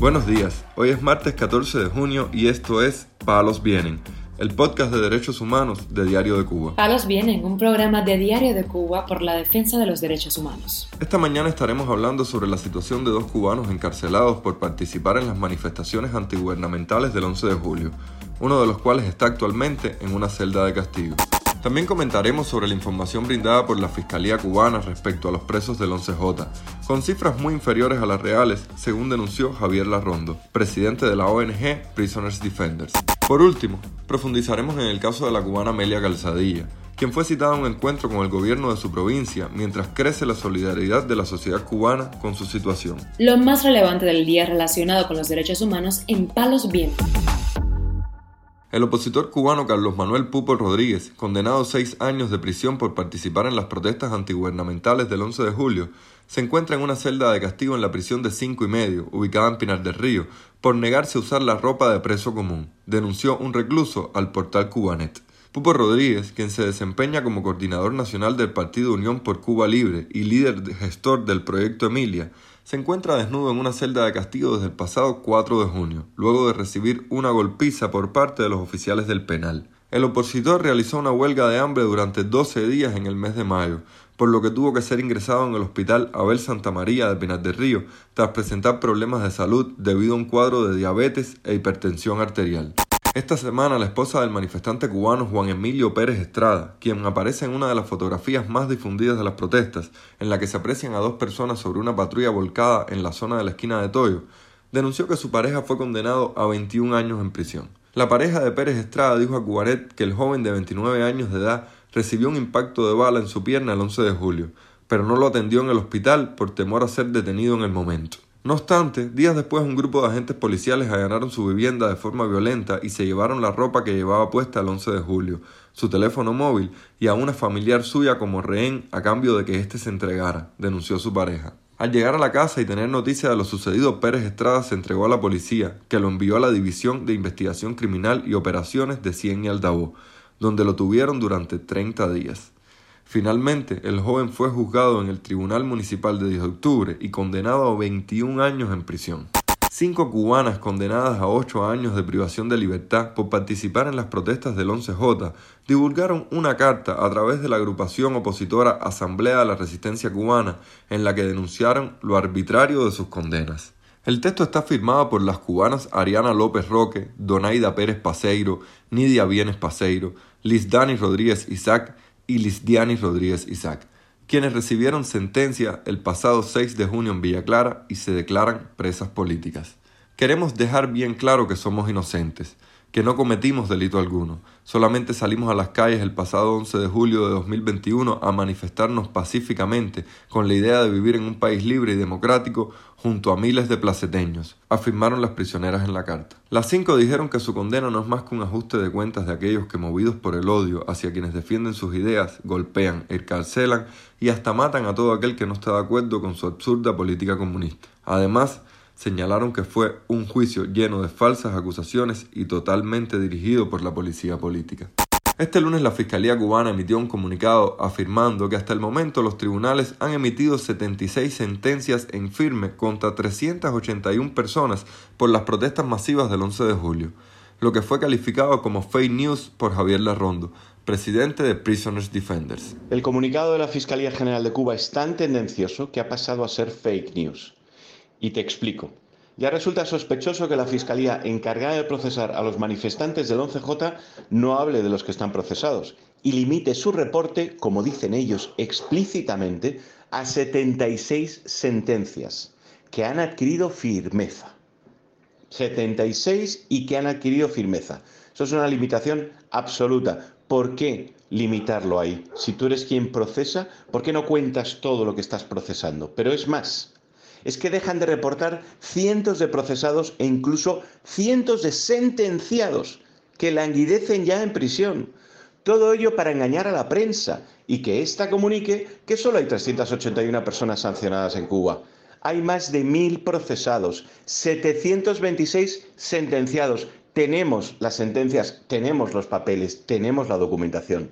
Buenos días, hoy es martes 14 de junio y esto es Palos Vienen, el podcast de derechos humanos de Diario de Cuba. Palos Vienen, un programa de Diario de Cuba por la defensa de los derechos humanos. Esta mañana estaremos hablando sobre la situación de dos cubanos encarcelados por participar en las manifestaciones antigubernamentales del 11 de julio, uno de los cuales está actualmente en una celda de castigo. También comentaremos sobre la información brindada por la Fiscalía cubana respecto a los presos del 11J, con cifras muy inferiores a las reales, según denunció Javier Larrondo, presidente de la ONG Prisoners Defenders. Por último, profundizaremos en el caso de la cubana Amelia Calzadilla, quien fue citada a un encuentro con el gobierno de su provincia mientras crece la solidaridad de la sociedad cubana con su situación. Lo más relevante del día relacionado con los derechos humanos en Palos Vientos. El opositor cubano Carlos Manuel Pupo Rodríguez, condenado a seis años de prisión por participar en las protestas antigubernamentales del 11 de julio, se encuentra en una celda de castigo en la prisión de cinco y medio, ubicada en Pinar del Río, por negarse a usar la ropa de preso común, denunció un recluso al portal Cubanet. Pupo Rodríguez, quien se desempeña como coordinador nacional del Partido Unión por Cuba Libre y líder gestor del proyecto Emilia, se encuentra desnudo en una celda de castigo desde el pasado 4 de junio, luego de recibir una golpiza por parte de los oficiales del penal. El opositor realizó una huelga de hambre durante 12 días en el mes de mayo, por lo que tuvo que ser ingresado en el hospital Abel Santa María de Pinar del Río tras presentar problemas de salud debido a un cuadro de diabetes e hipertensión arterial. Esta semana la esposa del manifestante cubano Juan Emilio Pérez Estrada, quien aparece en una de las fotografías más difundidas de las protestas, en la que se aprecian a dos personas sobre una patrulla volcada en la zona de la esquina de Toyo, denunció que su pareja fue condenado a 21 años en prisión. La pareja de Pérez Estrada dijo a Cubaret que el joven de 29 años de edad recibió un impacto de bala en su pierna el 11 de julio, pero no lo atendió en el hospital por temor a ser detenido en el momento. No obstante, días después un grupo de agentes policiales allanaron su vivienda de forma violenta y se llevaron la ropa que llevaba puesta el 11 de julio, su teléfono móvil y a una familiar suya como rehén a cambio de que éste se entregara, denunció su pareja. Al llegar a la casa y tener noticia de lo sucedido, Pérez Estrada se entregó a la policía, que lo envió a la División de Investigación Criminal y Operaciones de Cien y Aldabó, donde lo tuvieron durante 30 días. Finalmente, el joven fue juzgado en el Tribunal Municipal de 10 de octubre y condenado a 21 años en prisión. Cinco cubanas condenadas a ocho años de privación de libertad por participar en las protestas del 11J divulgaron una carta a través de la agrupación opositora Asamblea de la Resistencia Cubana en la que denunciaron lo arbitrario de sus condenas. El texto está firmado por las cubanas Ariana López Roque, Donaida Pérez Paseiro, Nidia Bienes Paseiro, Liz Dani Rodríguez Isaac y Lisdiani Rodríguez Isaac, quienes recibieron sentencia el pasado 6 de junio en Villa Clara y se declaran presas políticas. Queremos dejar bien claro que somos inocentes, que no cometimos delito alguno, solamente salimos a las calles el pasado 11 de julio de 2021 a manifestarnos pacíficamente con la idea de vivir en un país libre y democrático junto a miles de placeteños, afirmaron las prisioneras en la carta. Las cinco dijeron que su condena no es más que un ajuste de cuentas de aquellos que movidos por el odio hacia quienes defienden sus ideas, golpean, encarcelan y hasta matan a todo aquel que no está de acuerdo con su absurda política comunista. Además, señalaron que fue un juicio lleno de falsas acusaciones y totalmente dirigido por la policía política. Este lunes la Fiscalía cubana emitió un comunicado afirmando que hasta el momento los tribunales han emitido 76 sentencias en firme contra 381 personas por las protestas masivas del 11 de julio, lo que fue calificado como fake news por Javier Larrondo, presidente de Prisoners Defenders. El comunicado de la Fiscalía General de Cuba es tan tendencioso que ha pasado a ser fake news. Y te explico. Ya resulta sospechoso que la Fiscalía encargada de procesar a los manifestantes del 11J no hable de los que están procesados y limite su reporte, como dicen ellos explícitamente, a 76 sentencias que han adquirido firmeza. 76 y que han adquirido firmeza. Eso es una limitación absoluta. ¿Por qué limitarlo ahí? Si tú eres quien procesa, ¿por qué no cuentas todo lo que estás procesando? Pero es más, es que dejan de reportar cientos de procesados e incluso cientos de sentenciados que languidecen ya en prisión. Todo ello para engañar a la prensa y que ésta comunique que solo hay 381 personas sancionadas en Cuba. Hay más de mil procesados, 726 sentenciados. Tenemos las sentencias, tenemos los papeles, tenemos la documentación.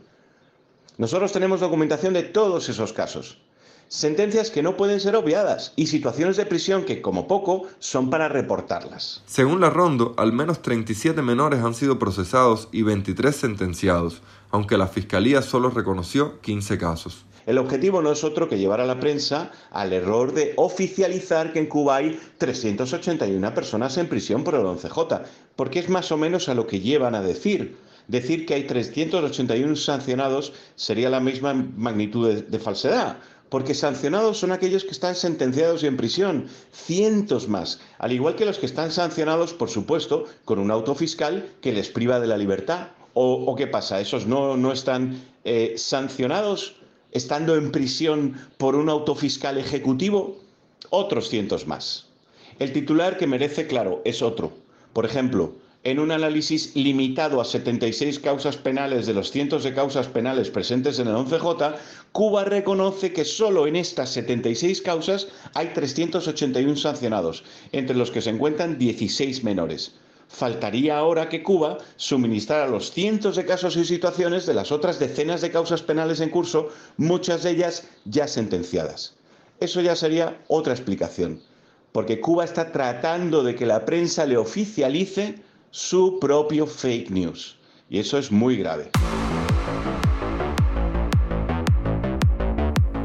Nosotros tenemos documentación de todos esos casos. Sentencias que no pueden ser obviadas y situaciones de prisión que, como poco, son para reportarlas. Según la Rondo, al menos 37 menores han sido procesados y 23 sentenciados, aunque la Fiscalía solo reconoció 15 casos. El objetivo no es otro que llevar a la prensa al error de oficializar que en Cuba hay 381 personas en prisión por el 11J, porque es más o menos a lo que llevan a decir. Decir que hay 381 sancionados sería la misma magnitud de, de falsedad porque sancionados son aquellos que están sentenciados y en prisión, cientos más, al igual que los que están sancionados, por supuesto, con un auto fiscal que les priva de la libertad. ¿O, qué pasa? ¿Esos no, no están eh, sancionados estando en prisión por un auto fiscal ejecutivo? Otros cientos más. El titular que merece, claro, es otro. Por ejemplo, en un análisis limitado a 76 causas penales de los cientos de causas penales presentes en el 11J, Cuba reconoce que solo en estas 76 causas hay 381 sancionados, entre los que se encuentran 16 menores. Faltaría ahora que Cuba suministrara los cientos de casos y situaciones de las otras decenas de causas penales en curso, muchas de ellas ya sentenciadas. Eso ya sería otra explicación, porque Cuba está tratando de que la prensa le oficialice su propio fake news. Y eso es muy grave.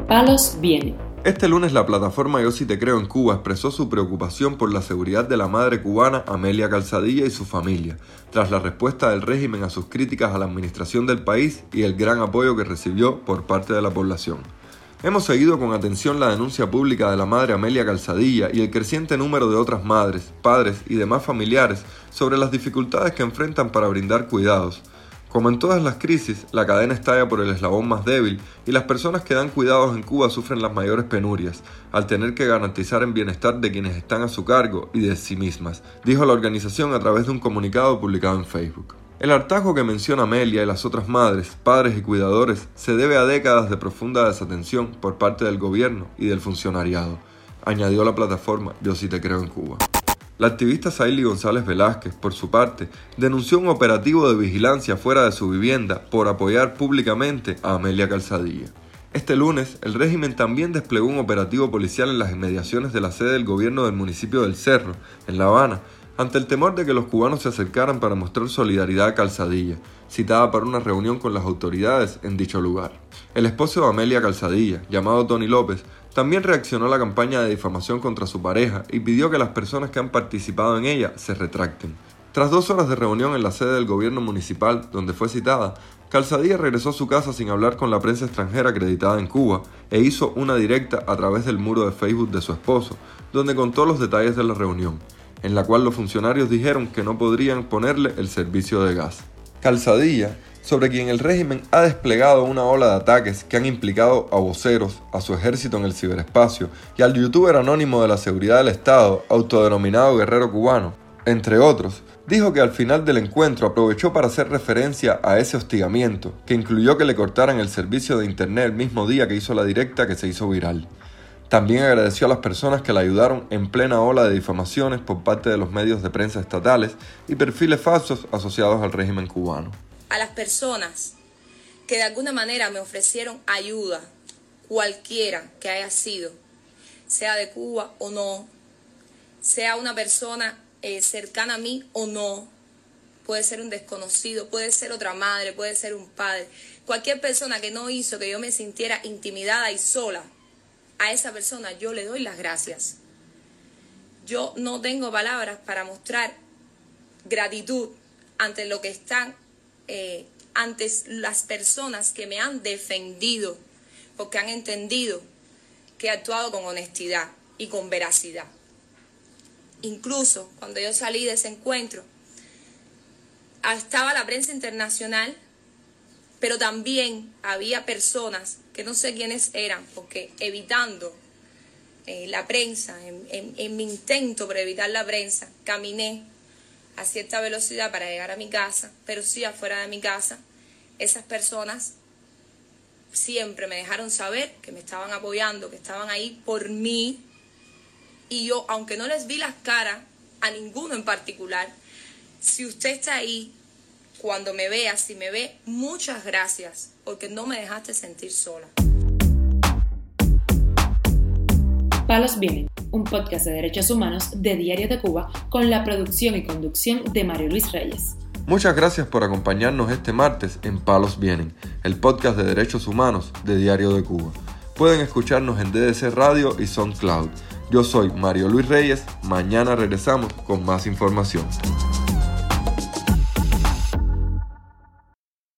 Palos viene. Este lunes la plataforma Yo Si Te Creo en Cuba expresó su preocupación por la seguridad de la madre cubana Amelia Calzadilla y su familia, tras la respuesta del régimen a sus críticas a la administración del país y el gran apoyo que recibió por parte de la población. Hemos seguido con atención la denuncia pública de la madre Amelia Calzadilla y el creciente número de otras madres, padres y demás familiares sobre las dificultades que enfrentan para brindar cuidados. Como en todas las crisis, la cadena estalla por el eslabón más débil y las personas que dan cuidados en Cuba sufren las mayores penurias, al tener que garantizar el bienestar de quienes están a su cargo y de sí mismas, dijo la organización a través de un comunicado publicado en Facebook. El hartazgo que menciona Amelia y las otras madres, padres y cuidadores se debe a décadas de profunda desatención por parte del gobierno y del funcionariado, añadió la plataforma Yo sí te creo en Cuba. La activista Saily González Velázquez, por su parte, denunció un operativo de vigilancia fuera de su vivienda por apoyar públicamente a Amelia Calzadilla. Este lunes, el régimen también desplegó un operativo policial en las inmediaciones de la sede del gobierno del municipio del Cerro, en La Habana, ante el temor de que los cubanos se acercaran para mostrar solidaridad a Calzadilla, citada para una reunión con las autoridades en dicho lugar. El esposo de Amelia Calzadilla, llamado Tony López, también reaccionó a la campaña de difamación contra su pareja y pidió que las personas que han participado en ella se retracten. Tras dos horas de reunión en la sede del gobierno municipal, donde fue citada, Calzadilla regresó a su casa sin hablar con la prensa extranjera acreditada en Cuba e hizo una directa a través del muro de Facebook de su esposo, donde contó los detalles de la reunión en la cual los funcionarios dijeron que no podrían ponerle el servicio de gas. Calzadilla, sobre quien el régimen ha desplegado una ola de ataques que han implicado a voceros, a su ejército en el ciberespacio y al youtuber anónimo de la seguridad del Estado, autodenominado Guerrero Cubano, entre otros, dijo que al final del encuentro aprovechó para hacer referencia a ese hostigamiento, que incluyó que le cortaran el servicio de internet el mismo día que hizo la directa que se hizo viral. También agradeció a las personas que la ayudaron en plena ola de difamaciones por parte de los medios de prensa estatales y perfiles falsos asociados al régimen cubano. A las personas que de alguna manera me ofrecieron ayuda, cualquiera que haya sido, sea de Cuba o no, sea una persona eh, cercana a mí o no, puede ser un desconocido, puede ser otra madre, puede ser un padre, cualquier persona que no hizo que yo me sintiera intimidada y sola a esa persona yo le doy las gracias. Yo no tengo palabras para mostrar gratitud ante lo que están, eh, ante las personas que me han defendido, porque han entendido que he actuado con honestidad y con veracidad. Incluso cuando yo salí de ese encuentro, estaba la prensa internacional pero también había personas que no sé quiénes eran, porque evitando eh, la prensa, en, mi intento por evitar la prensa, caminé a cierta velocidad para llegar a mi casa, pero sí afuera de mi casa, esas personas siempre me dejaron saber que me estaban apoyando, que estaban ahí por mí, y yo, aunque no les vi las caras, a ninguno en particular, si usted está ahí cuando me veas, si me ve, muchas gracias, porque no me dejaste sentir sola. Palos Vienen, un podcast de derechos humanos de Diario de Cuba con la producción y conducción de Mario Luis Reyes. Muchas gracias por acompañarnos este martes en Palos Vienen, el podcast de derechos humanos de Diario de Cuba. Pueden escucharnos en DDC Radio y SoundCloud. Yo soy Mario Luis Reyes, mañana regresamos con más información.